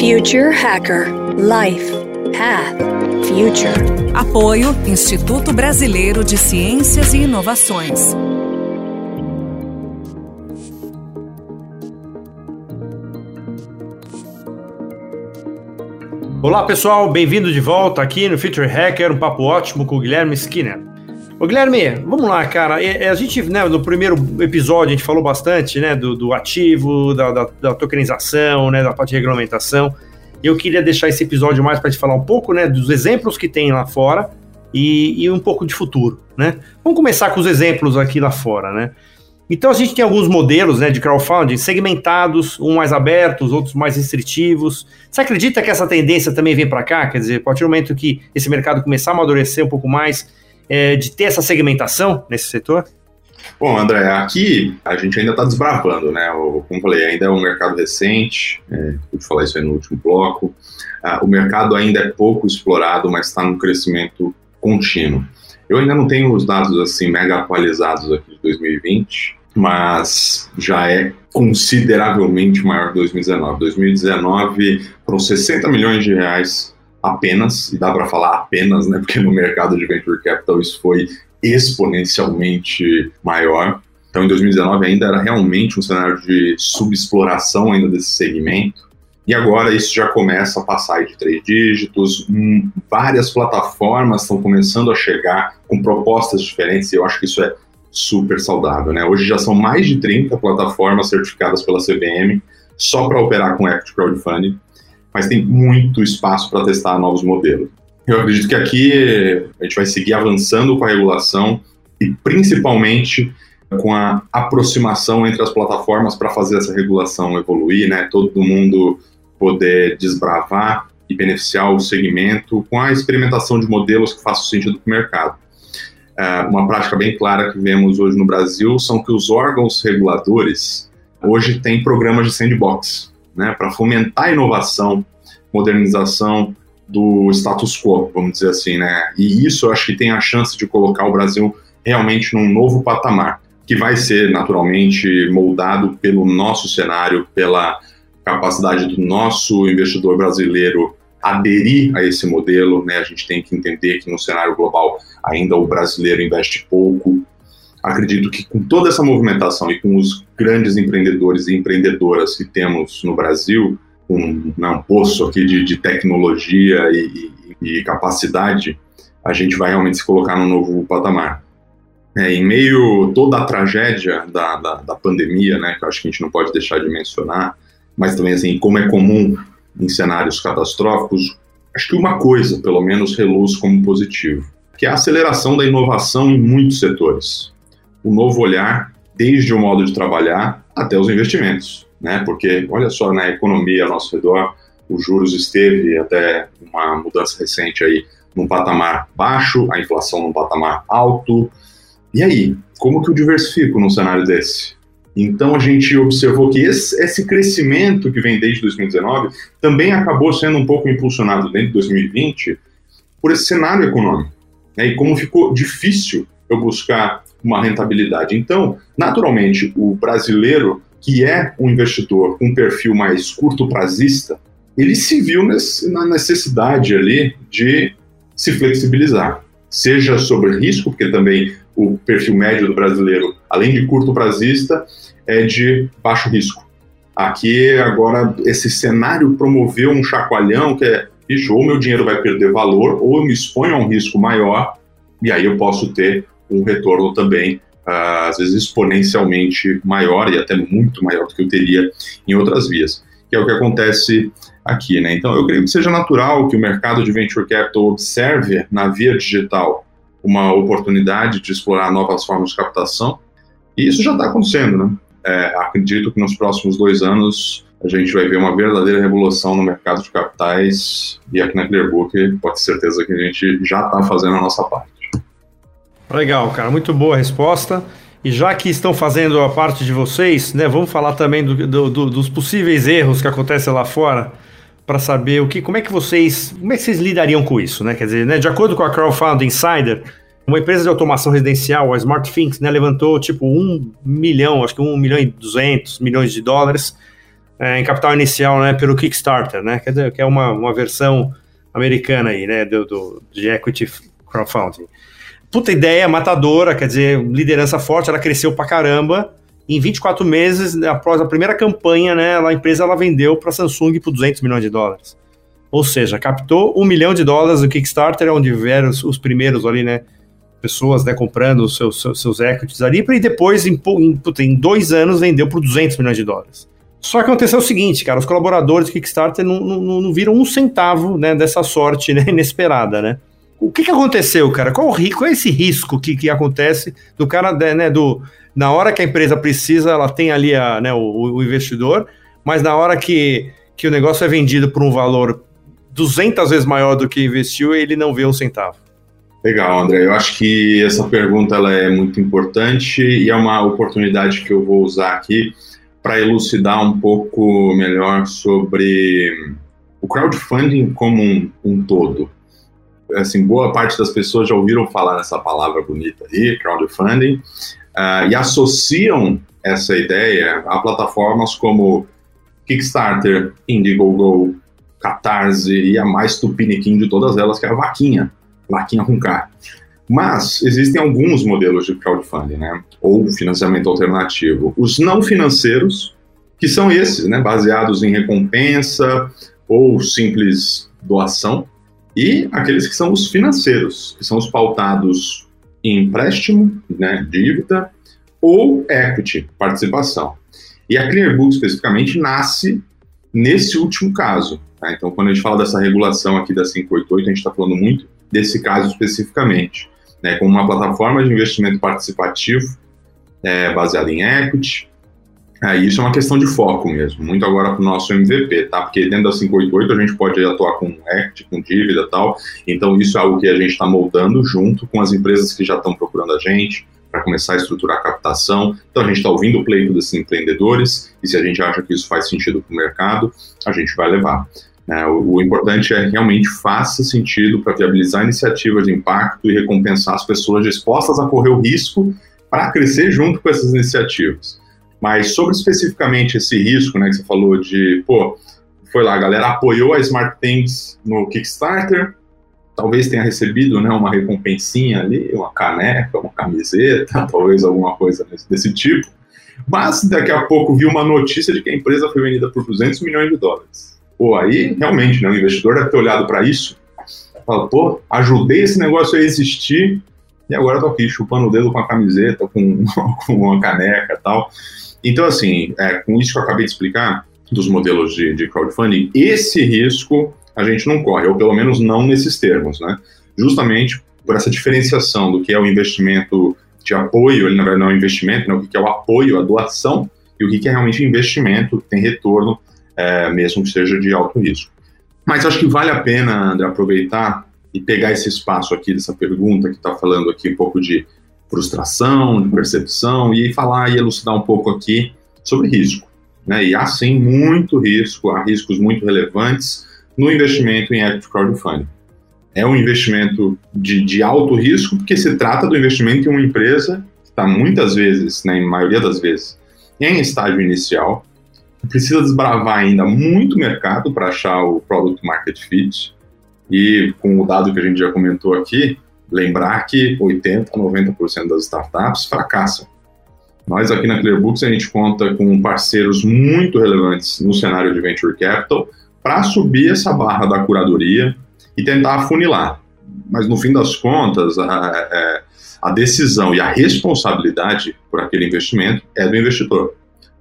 Future Hacker Life Path Future. Apoio Instituto Brasileiro de Ciências e Inovações. Olá pessoal, bem-vindo de volta aqui no Future Hacker, um papo ótimo com o Guilherme Skinner. Ô Guilherme, vamos lá, cara. É, é, a gente, né, no primeiro episódio, a gente falou bastante, né, do, do ativo, da, da, da, tokenização, né, da parte de regulamentação. Eu queria deixar esse episódio mais para te falar um pouco, né, dos exemplos que tem lá fora e, e um pouco de futuro, né. Vamos começar com os exemplos aqui lá fora, né. Então a gente tem alguns modelos né, de crowdfunding segmentados, uns mais abertos, outros mais restritivos. Você acredita que essa tendência também vem para cá? Quer dizer, a partir do momento que esse mercado começar a amadurecer um pouco mais, é, de ter essa segmentação nesse setor? Bom, André, aqui a gente ainda está desbravando, né? Como falei, ainda é um mercado recente, é, pude falar isso aí no último bloco. Ah, o mercado ainda é pouco explorado, mas está num crescimento contínuo. Eu ainda não tenho os dados assim mega atualizados aqui de 2020, mas já é consideravelmente maior que 2019. 2019 foram 60 milhões de reais apenas, e dá para falar apenas, né, porque no mercado de venture capital isso foi exponencialmente maior. Então, em 2019 ainda era realmente um cenário de subexploração ainda desse segmento. E agora isso já começa a passar de três dígitos. Hum, várias plataformas estão começando a chegar com propostas diferentes. E eu acho que isso é super saudável, né? Hoje já são mais de 30 plataformas certificadas pela CVM só para operar com equity crowdfunding mas tem muito espaço para testar novos modelos. Eu acredito que aqui a gente vai seguir avançando com a regulação e principalmente com a aproximação entre as plataformas para fazer essa regulação evoluir, né? Todo mundo poder desbravar e beneficiar o segmento com a experimentação de modelos que façam sentido para o mercado. É, uma prática bem clara que vemos hoje no Brasil são que os órgãos reguladores hoje têm programas de sandbox, né, para fomentar a inovação, modernização do status quo, vamos dizer assim, né? E isso eu acho que tem a chance de colocar o Brasil realmente num novo patamar, que vai ser naturalmente moldado pelo nosso cenário, pela capacidade do nosso investidor brasileiro aderir a esse modelo, né? A gente tem que entender que no cenário global ainda o brasileiro investe pouco, acredito que com toda essa movimentação e com os grandes empreendedores e empreendedoras que temos no Brasil, né, um poço aqui de, de tecnologia e, e, e, capacidade, a gente vai realmente se colocar num novo patamar. É, em meio toda a tragédia da, da, da, pandemia, né, que eu acho que a gente não pode deixar de mencionar, mas também assim, como é comum em cenários catastróficos, acho que uma coisa, pelo menos, reluz como positivo, que é a aceleração da inovação em muitos setores o novo olhar, desde o modo de trabalhar até os investimentos, né? Porque olha só, na economia ao nosso redor, os juros esteve até uma mudança recente aí num patamar baixo, a inflação num patamar alto. E aí, como que eu diversifico num cenário desse? Então a gente observou que esse, esse, crescimento que vem desde 2019 também acabou sendo um pouco impulsionado dentro de 2020 por esse cenário econômico. Né? E como ficou difícil eu buscar uma rentabilidade. Então, naturalmente, o brasileiro, que é um investidor com um perfil mais curto prazista, ele se viu nesse, na necessidade ali de se flexibilizar, seja sobre risco, porque também o perfil médio do brasileiro, além de curto prazista, é de baixo risco. Aqui, agora, esse cenário promoveu um chacoalhão que é, bicho, ou meu dinheiro vai perder valor, ou eu me exponho a um risco maior, e aí eu posso ter um retorno também, uh, às vezes exponencialmente maior e até muito maior do que eu teria em outras vias, que é o que acontece aqui. Né? Então, eu creio que seja natural que o mercado de venture capital observe na via digital uma oportunidade de explorar novas formas de captação, e isso já está acontecendo. Né? É, acredito que nos próximos dois anos a gente vai ver uma verdadeira revolução no mercado de capitais e aqui na Clearbook pode ter certeza que a gente já está fazendo a nossa parte. Legal, cara, muito boa resposta. E já que estão fazendo a parte de vocês, né, vamos falar também do, do, do, dos possíveis erros que acontecem lá fora, para saber o que, como é que vocês, como é que vocês lidariam com isso, né? Quer dizer, né, de acordo com a Crowdfunding Insider, uma empresa de automação residencial, a SmartThings, né, levantou tipo um milhão, acho que um milhão e duzentos milhões de dólares é, em capital inicial, né, pelo Kickstarter, né, quer dizer, que é uma, uma versão americana aí, né, do, do, de equity crowdfunding. Puta ideia matadora, quer dizer, liderança forte, ela cresceu pra caramba. Em 24 meses, após a primeira campanha, né, a empresa ela vendeu para Samsung por 200 milhões de dólares. Ou seja, captou um milhão de dólares no Kickstarter, onde vieram os, os primeiros ali, né, pessoas né, comprando os seus, seus, seus equities ali, e depois, em, em, em, dois anos, vendeu por 200 milhões de dólares. Só que aconteceu o seguinte, cara, os colaboradores do Kickstarter não, não, não viram um centavo né, dessa sorte né, inesperada, né? O que, que aconteceu, cara? Qual, qual é esse risco que, que acontece do cara, né, do, na hora que a empresa precisa, ela tem ali a, né, o, o investidor, mas na hora que, que o negócio é vendido por um valor 200 vezes maior do que investiu, ele não vê um centavo. Legal, André. Eu acho que essa pergunta ela é muito importante e é uma oportunidade que eu vou usar aqui para elucidar um pouco melhor sobre o crowdfunding como um, um todo assim, boa parte das pessoas já ouviram falar nessa palavra bonita aí, crowdfunding, uh, e associam essa ideia a plataformas como Kickstarter, Indiegogo, Catarse e a mais tupiniquim de todas elas, que é a Vaquinha, Vaquinha com K. Mas existem alguns modelos de crowdfunding, né? Ou financiamento alternativo. Os não financeiros, que são esses, né? Baseados em recompensa ou simples doação, e aqueles que são os financeiros, que são os pautados em empréstimo, né, dívida, ou equity, participação. E a Clearbook, especificamente, nasce nesse último caso. Tá? Então, quando a gente fala dessa regulação aqui da 588, a gente está falando muito desse caso especificamente, né, como uma plataforma de investimento participativo é, baseada em equity, é, isso é uma questão de foco mesmo, muito agora para o nosso MVP, tá? Porque dentro da 588 a gente pode atuar com equity, com dívida tal, então isso é algo que a gente está moldando junto com as empresas que já estão procurando a gente, para começar a estruturar a captação. Então a gente está ouvindo o pleito desses empreendedores e se a gente acha que isso faz sentido para o mercado, a gente vai levar. É, o, o, importante é realmente faça sentido para viabilizar iniciativas de impacto e recompensar as pessoas dispostas a correr o risco para crescer junto com essas iniciativas. Mas sobre especificamente esse risco, né, que você falou de, pô, foi lá, a galera apoiou a Smart Things no Kickstarter, talvez tenha recebido, né, uma recompensinha ali, uma caneca, uma camiseta, talvez alguma coisa desse, tipo. Mas daqui a pouco viu uma notícia de que a empresa foi vendida por 200 milhões de dólares. Pô, aí realmente, né, o investidor deve ter olhado para isso, fala, pô, ajudei esse negócio a existir e agora eu tô aqui chupando o dedo com a camiseta, com, com uma caneca e tal. Então, assim, é, com isso que eu acabei de explicar, dos modelos de, de crowdfunding, esse risco a gente não corre, ou pelo menos não nesses termos, né? Justamente por essa diferenciação do que é o investimento de apoio, ele na verdade não é um investimento, né? o que é o apoio, a doação, e o que é realmente investimento, tem retorno, é, mesmo que seja de alto risco. Mas acho que vale a pena, André, aproveitar e pegar esse espaço aqui dessa pergunta que está falando aqui um pouco de frustração, de percepção, e falar e elucidar um pouco aqui sobre risco. Né? E há sim muito risco, há riscos muito relevantes no investimento em equity crowdfunding. É um investimento de, de alto risco, porque se trata do investimento em uma empresa que está muitas vezes, né, maioria das vezes, em estágio inicial, precisa desbravar ainda muito mercado para achar o product market fit. E com o dado que a gente já comentou aqui, lembrar que 80% a 90% das startups fracassam. Nós aqui na Clearbooks a gente conta com parceiros muito relevantes no cenário de venture capital para subir essa barra da curadoria e tentar afunilar. Mas no fim das contas, a, é, a decisão e a responsabilidade por aquele investimento é do investidor.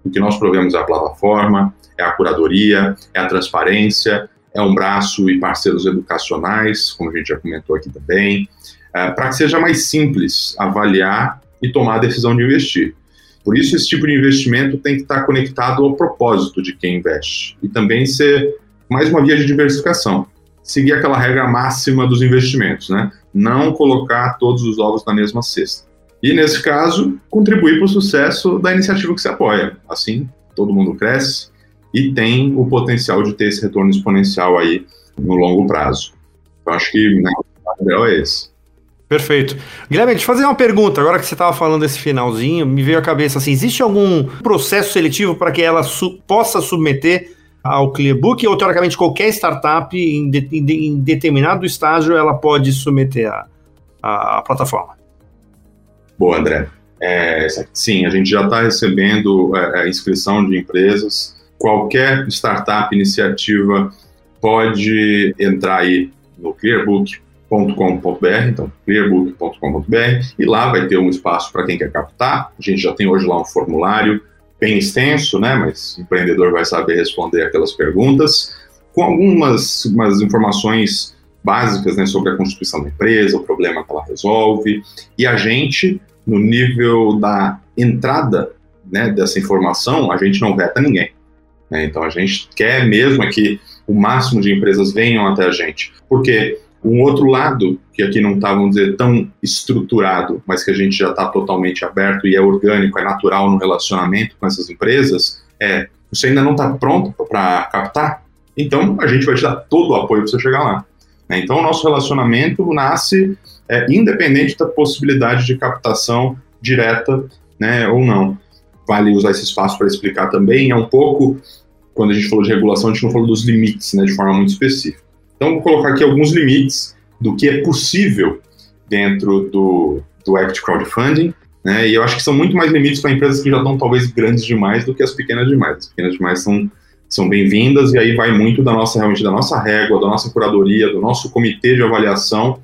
O que nós provemos é a plataforma, é a curadoria, é a transparência, é um braço e parceiros educacionais, como a gente já comentou aqui também, é, para que seja mais simples avaliar e tomar a decisão de investir. Por isso, esse tipo de investimento tem que estar conectado ao propósito de quem investe e também ser mais uma via de diversificação. Seguir aquela regra máxima dos investimentos, né? Não colocar todos os ovos na mesma cesta. E, nesse caso, contribuir para o sucesso da iniciativa que se apoia. Assim, todo mundo cresce e tem o potencial de ter esse retorno exponencial aí no longo prazo. Então, acho que né, o é esse. Perfeito. Guilherme, deixa eu fazer uma pergunta. Agora que você estava falando desse finalzinho, me veio à cabeça assim: existe algum processo seletivo para que ela su possa submeter ao Clearbook ou, teoricamente, qualquer startup em, de em determinado estágio ela pode submeter a, a, a plataforma? Boa, André. É, sim, a gente já está recebendo é, é, inscrição de empresas. Qualquer startup, iniciativa pode entrar aí no clearbook.com.br, então clearbook.com.br, e lá vai ter um espaço para quem quer captar. A gente já tem hoje lá um formulário bem extenso, né, mas o empreendedor vai saber responder aquelas perguntas, com algumas umas informações básicas né, sobre a constituição da empresa, o problema que ela resolve, e a gente no nível da entrada né, dessa informação, a gente não veta ninguém. Né? Então a gente quer mesmo é que o máximo de empresas venham até a gente. Porque um outro lado, que aqui não está, vamos dizer, tão estruturado, mas que a gente já está totalmente aberto e é orgânico, é natural no relacionamento com essas empresas, é você ainda não está pronto para captar? Então a gente vai te dar todo o apoio para você chegar lá. Né? Então o nosso relacionamento nasce é, independente da possibilidade de captação direta né, ou não. Vale usar esse espaço para explicar também. É um pouco, quando a gente falou de regulação, a gente não falou dos limites né, de forma muito específica. Então, vou colocar aqui alguns limites do que é possível dentro do, do Act Crowdfunding. Né, e eu acho que são muito mais limites para empresas que já estão talvez grandes demais do que as pequenas demais. As pequenas demais são, são bem-vindas e aí vai muito da nossa realmente da nossa régua, da nossa curadoria, do nosso comitê de avaliação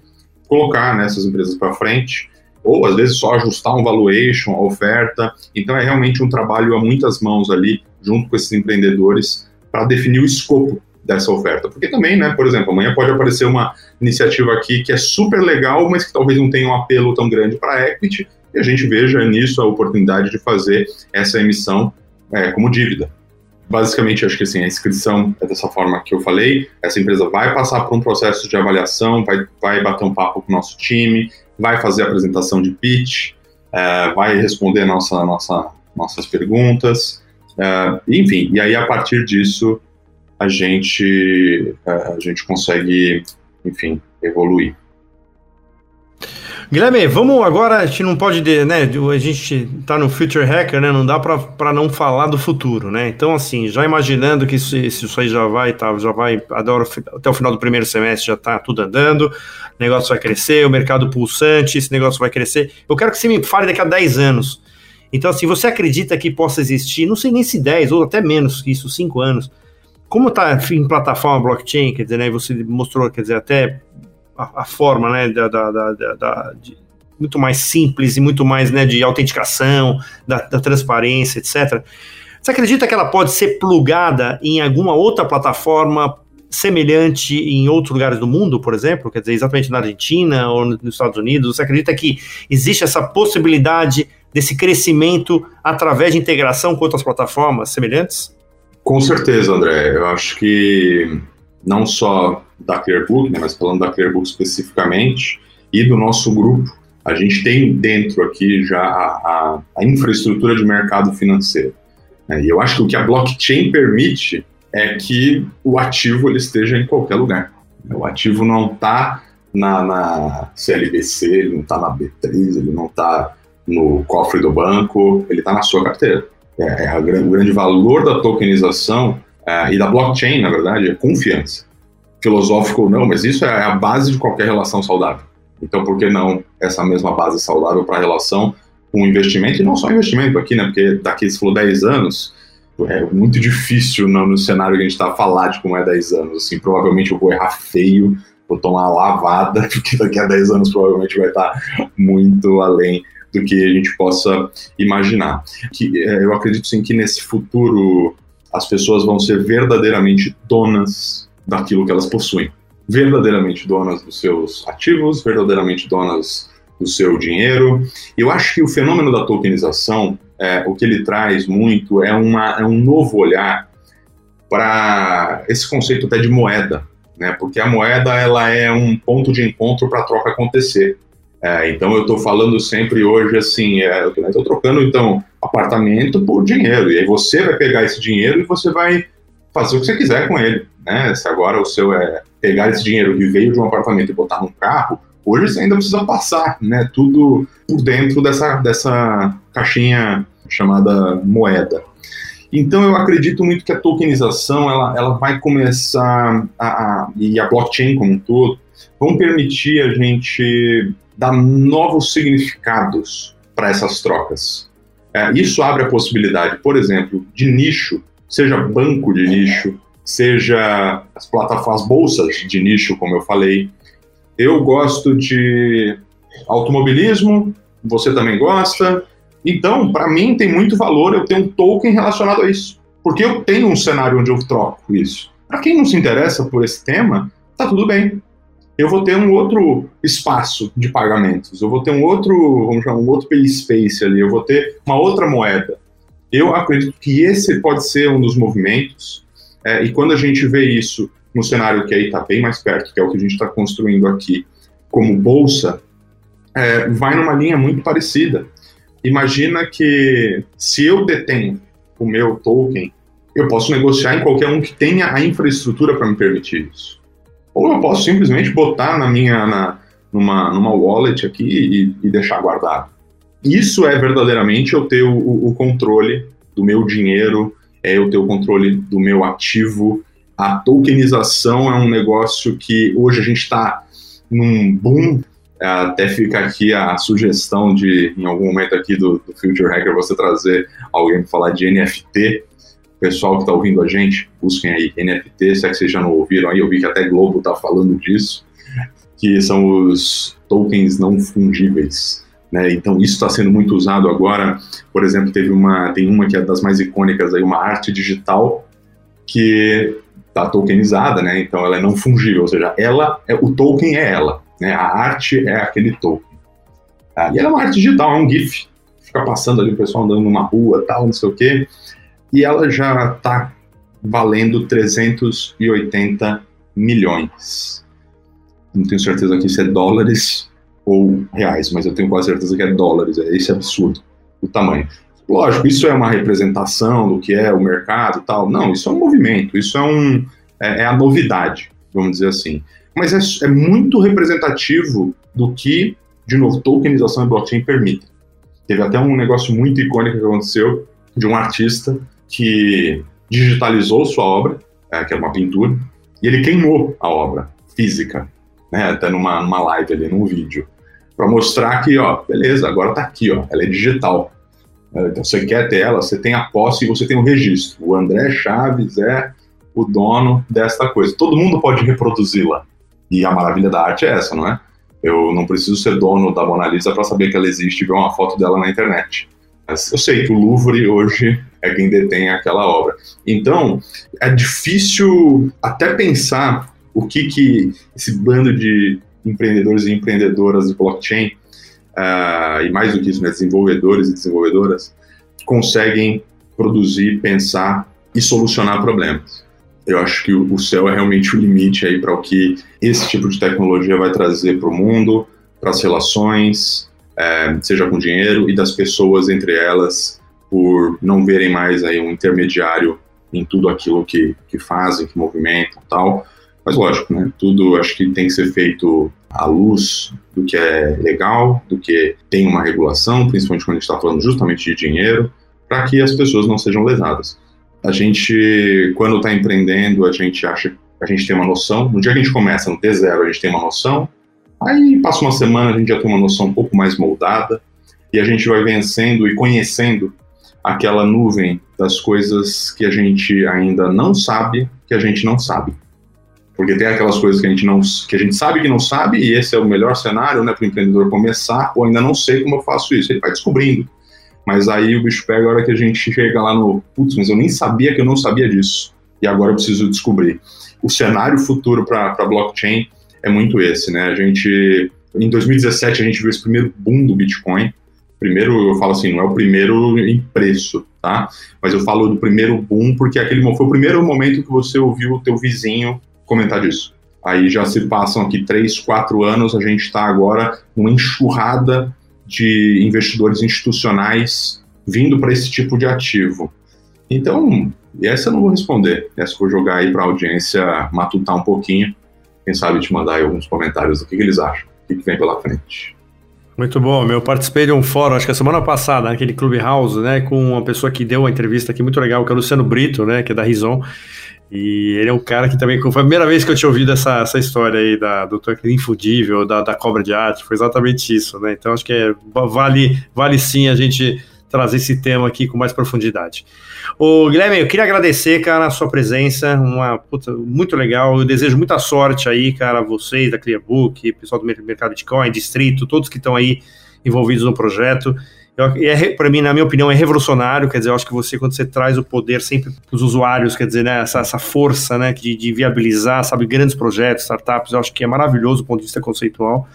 colocar né, essas empresas para frente, ou às vezes só ajustar um valuation, a oferta. Então é realmente um trabalho a muitas mãos ali, junto com esses empreendedores, para definir o escopo dessa oferta. Porque também, né, por exemplo, amanhã pode aparecer uma iniciativa aqui que é super legal, mas que talvez não tenha um apelo tão grande para equity, e a gente veja nisso a oportunidade de fazer essa emissão é, como dívida. Basicamente, acho que assim, a inscrição é dessa forma que eu falei. Essa empresa vai passar por um processo de avaliação, vai, vai bater um papo com o nosso time, vai fazer a apresentação de pitch, é, vai responder nossa, nossa, nossas perguntas, é, enfim. E aí, a partir disso, a gente, é, a gente consegue, enfim, evoluir. Guilherme, vamos agora, a gente não pode, né, a gente tá no Future Hacker, né, não dá para não falar do futuro, né, então assim, já imaginando que isso, isso aí já vai, tá, já vai, adoro, até o final do primeiro semestre já tá tudo andando, o negócio vai crescer, o mercado pulsante, esse negócio vai crescer, eu quero que você me fale daqui a 10 anos, então assim, você acredita que possa existir, não sei nem se 10 ou até menos que isso, 5 anos, como tá em plataforma blockchain, quer dizer, né, você mostrou, quer dizer, até a, forma, né, da, da, da, da de, muito mais simples e muito mais, né, de autenticação, da, da transparência, etc. Você acredita que ela pode ser plugada em alguma outra plataforma semelhante em outros lugares do mundo, por exemplo, quer dizer, exatamente na Argentina ou nos Estados Unidos? Você acredita que existe essa possibilidade desse crescimento através de integração com outras plataformas semelhantes? Com certeza, André. Eu acho que não só da Clearbook, né, mas falando da Clearbook especificamente, e do nosso grupo, a gente tem dentro aqui já a, a, a infraestrutura de mercado financeiro. Né, e eu acho que o que a blockchain permite é que o ativo ele esteja em qualquer lugar. O ativo não está na, na, CLBC, ele não está na B3, ele não está no cofre do banco, ele está na sua carteira. É, é o grande valor da tokenização é, e da blockchain, na verdade, é confiança filosófico ou não, mas isso é a base de qualquer relação saudável. Então, por que não essa mesma base saudável para a relação com investimento? E não só investimento aqui, né? Porque daqui, se falou 10 anos, é muito difícil no, no cenário que a gente está falar de como é 10 anos. Assim, provavelmente eu vou errar feio, vou tomar lavada, porque daqui a 10 anos provavelmente vai estar muito além do que a gente possa imaginar. Que, é, eu acredito sim que nesse futuro as pessoas vão ser verdadeiramente donas daquilo que elas possuem. Verdadeiramente donas dos seus ativos, verdadeiramente donas do seu dinheiro. Eu acho que o fenômeno da tokenização, é, o que ele traz muito é, uma, é um novo olhar para esse conceito até de moeda, né? Porque a moeda ela é um ponto de encontro para a troca acontecer. É, então eu estou falando sempre hoje assim, é, eu estou trocando então apartamento por dinheiro e aí você vai pegar esse dinheiro e você vai fazer o que você quiser com ele. Né? Se agora o seu é pegar esse dinheiro que veio de um apartamento e botar num carro, Hoje você ainda precisa passar, né? Tudo por dentro dessa, dessa caixinha chamada moeda. Então eu acredito muito que a tokenização ela, ela vai começar a, a, e a blockchain como um todo vão permitir a gente dar novos significados para essas trocas. É, isso abre a possibilidade, por exemplo, de nicho, seja banco de nicho, seja as plataformas bolsas de nicho, como eu falei. Eu gosto de automobilismo, você também gosta. Então, para mim, tem muito valor eu ter um token relacionado a isso. Porque eu tenho um cenário onde eu troco isso. Para quem não se interessa por esse tema, tá tudo bem eu vou ter um outro espaço de pagamentos, eu vou ter um outro, vamos chamar, um outro pay space ali, eu vou ter uma outra moeda. Eu acredito que esse pode ser um dos movimentos, é, e quando a gente vê isso no cenário que aí está bem mais perto, que é o que a gente está construindo aqui, como bolsa, é, vai numa linha muito parecida. Imagina que se eu detenho o meu token, eu posso negociar em qualquer um que tenha a infraestrutura para me permitir isso. Ou eu posso simplesmente botar na minha, na, numa, numa wallet aqui e, e deixar guardado. Isso é verdadeiramente eu ter o, o controle do meu dinheiro, é eu ter o controle do meu ativo. A tokenização é um negócio que hoje a gente está num boom. Até fica aqui a sugestão de, em algum momento aqui do, do Future Hacker, você trazer alguém para falar de NFT, pessoal que está ouvindo a gente, busquem aí NFT, se é que vocês já não ouviram aí, eu vi que até Globo está falando disso, que são os tokens não fungíveis. Né? Então isso está sendo muito usado agora. Por exemplo, teve uma, tem uma que é das mais icônicas aí, uma arte digital que está tokenizada, né? Então ela é não fungível, ou seja, ela é o token é ela, né? A arte é aquele token. Ah, e ela é uma arte digital, é um GIF. Fica passando ali o pessoal andando numa rua, tal, não sei o quê e ela já está valendo 380 milhões. Não tenho certeza aqui se é dólares ou reais, mas eu tenho quase certeza que é dólares. É esse absurdo o tamanho. Lógico, isso é uma representação do que é o mercado tal. Não, isso é um movimento, isso é, um, é, é a novidade, vamos dizer assim. Mas é, é, muito representativo do que, de novo, tokenização e blockchain permitem. Teve até um negócio muito icônico que aconteceu de um artista que digitalizou sua obra, é, que era uma pintura, e ele queimou a obra física, né, até numa, numa live ali, num vídeo, para mostrar que, ó, beleza, agora tá aqui, ó, ela é digital. É, então você quer ter ela, você tem a posse e você tem o registro. O André Chaves é o dono desta coisa. Todo mundo pode reproduzi-la. E a maravilha da arte é essa, não é? Eu não preciso ser dono da Mona Lisa para saber que ela existe e ver uma foto dela na internet. Eu sei que o Louvre hoje é quem detém aquela obra. Então, é difícil até pensar o que, que esse bando de empreendedores e empreendedoras de blockchain, uh, e mais do que isso, né, desenvolvedores e desenvolvedoras, conseguem produzir, pensar e solucionar problemas. Eu acho que o céu é realmente o limite aí para o que esse tipo de tecnologia vai trazer para o mundo, para as relações, é, seja com dinheiro e das pessoas entre elas, por não verem mais aí um intermediário em tudo aquilo que, que fazem, que movimentam tal. Mas lógico, né? Tudo acho que tem que ser feito à luz do que é legal, do que tem uma regulação, principalmente quando a gente está falando justamente de dinheiro, para que as pessoas não sejam lesadas. A gente, quando está empreendendo, a gente acha, a gente tem uma noção. No dia que a gente começa no T0, a gente tem uma noção. Aí passa uma semana, a gente já tem uma noção um pouco mais moldada e a gente vai vencendo e conhecendo aquela nuvem das coisas que a gente ainda não sabe que a gente não sabe. Porque tem aquelas coisas que a gente não que a gente sabe que não sabe e esse é o melhor cenário, né, para o empreendedor começar, ou ainda não sei como eu faço isso, ele vai descobrindo. Mas aí o bicho pega a hora que a gente chega lá no, putz, mas eu nem sabia que eu não sabia disso. E agora eu preciso descobrir. O cenário futuro para blockchain é muito esse, né? A gente em 2017 a gente viu esse primeiro boom do Bitcoin, primeiro, eu falo assim, não é o primeiro em preço, tá? Mas eu falo do primeiro boom porque aquele foi o primeiro momento que você ouviu o teu vizinho comentar disso. Aí já se passam aqui três, quatro anos, a gente está agora numa enxurrada de investidores institucionais vindo para esse tipo de ativo. Então, essa eu não vou responder. Essa eu vou jogar aí para a audiência matutar um pouquinho. Quem sabe te mandar aí alguns comentários do que, que eles acham. o que vem pela frente. Muito bom, eu participei de um fórum, acho que a semana passada, naquele Clubhouse, né, com uma pessoa que deu uma entrevista aqui muito legal, que é o Luciano Brito, né, que é da Rison, e ele é um cara que também, foi a primeira vez que eu tinha ouvido essa, essa história aí da, do token infudível, da, da cobra de arte, foi exatamente isso, né, então acho que é, vale, vale sim a gente trazer esse tema aqui com mais profundidade. Ô, Guilherme, eu queria agradecer, cara, a sua presença, uma puta, muito legal. Eu desejo muita sorte aí, cara, vocês da Clearbook, pessoal do mercado Bitcoin, Distrito, todos que estão aí envolvidos no projeto. é, para mim, na minha opinião, é revolucionário. Quer dizer, eu acho que você, quando você traz o poder sempre para os usuários, quer dizer, né, essa, essa força né, de, de viabilizar, sabe, grandes projetos, startups, eu acho que é maravilhoso do ponto de vista conceitual.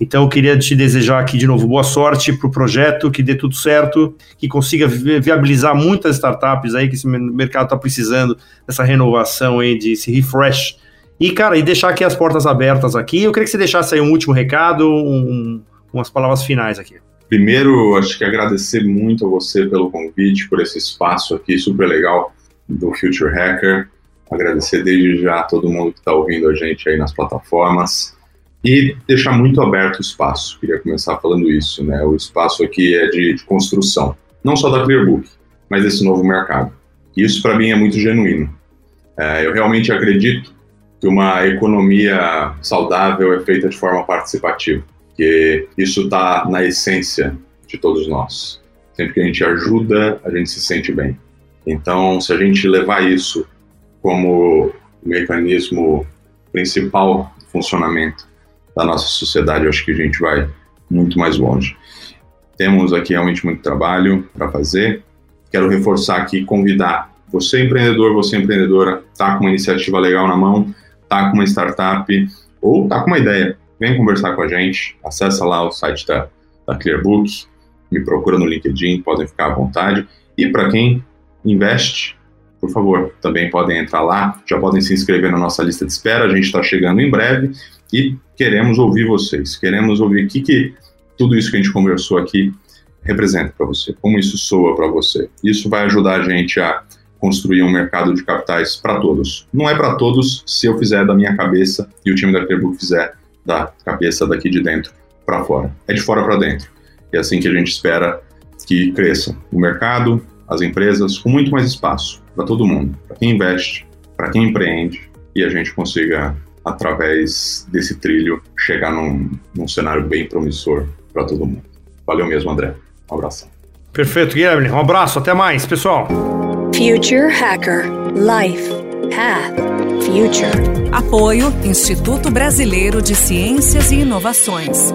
Então, eu queria te desejar aqui de novo boa sorte para o projeto, que dê tudo certo, que consiga viabilizar muitas startups aí, que esse mercado está precisando dessa renovação aí, de esse refresh. E, cara, e deixar aqui as portas abertas aqui. Eu queria que você deixasse aí um último recado, um, umas palavras finais aqui. Primeiro, acho que agradecer muito a você pelo convite, por esse espaço aqui super legal do Future Hacker. Agradecer desde já a todo mundo que está ouvindo a gente aí nas plataformas e deixar muito aberto o espaço. Queria começar falando isso, né? O espaço aqui é de, de construção, não só da Clearbook, mas desse novo mercado. E isso para mim é muito genuíno. É, eu realmente acredito que uma economia saudável é feita de forma participativa, que isso está na essência de todos nós. Sempre que a gente ajuda, a gente se sente bem. Então, se a gente levar isso como mecanismo principal de funcionamento da nossa sociedade, eu acho que a gente vai muito mais longe. Temos aqui realmente muito trabalho para fazer. Quero reforçar aqui, convidar você empreendedor, você empreendedora, tá com uma iniciativa legal na mão, tá com uma startup ou tá com uma ideia, vem conversar com a gente, acessa lá o site da, da Clearbook, me procura no LinkedIn, podem ficar à vontade. E para quem investe, por favor, também podem entrar lá, já podem se inscrever na nossa lista de espera, a gente está chegando em breve e queremos ouvir vocês, queremos ouvir o que, que tudo isso que a gente conversou aqui representa para você, como isso soa para você. Isso vai ajudar a gente a construir um mercado de capitais para todos. Não é para todos se eu fizer da minha cabeça e o time da Clearbook fizer da cabeça daqui de dentro para fora. É de fora para dentro. E é assim que a gente espera que cresça o mercado, as empresas, com muito mais espaço para todo mundo, para quem investe, para quem empreende e a gente consiga através desse trilho, chegar num, num cenário bem promissor para todo mundo. Valeu mesmo, André. Um abraço. Perfeito, Guilherme. Um abraço, até mais, pessoal. Future Hacker Life Path Future. Apoio Instituto Brasileiro de Ciências e Inovações.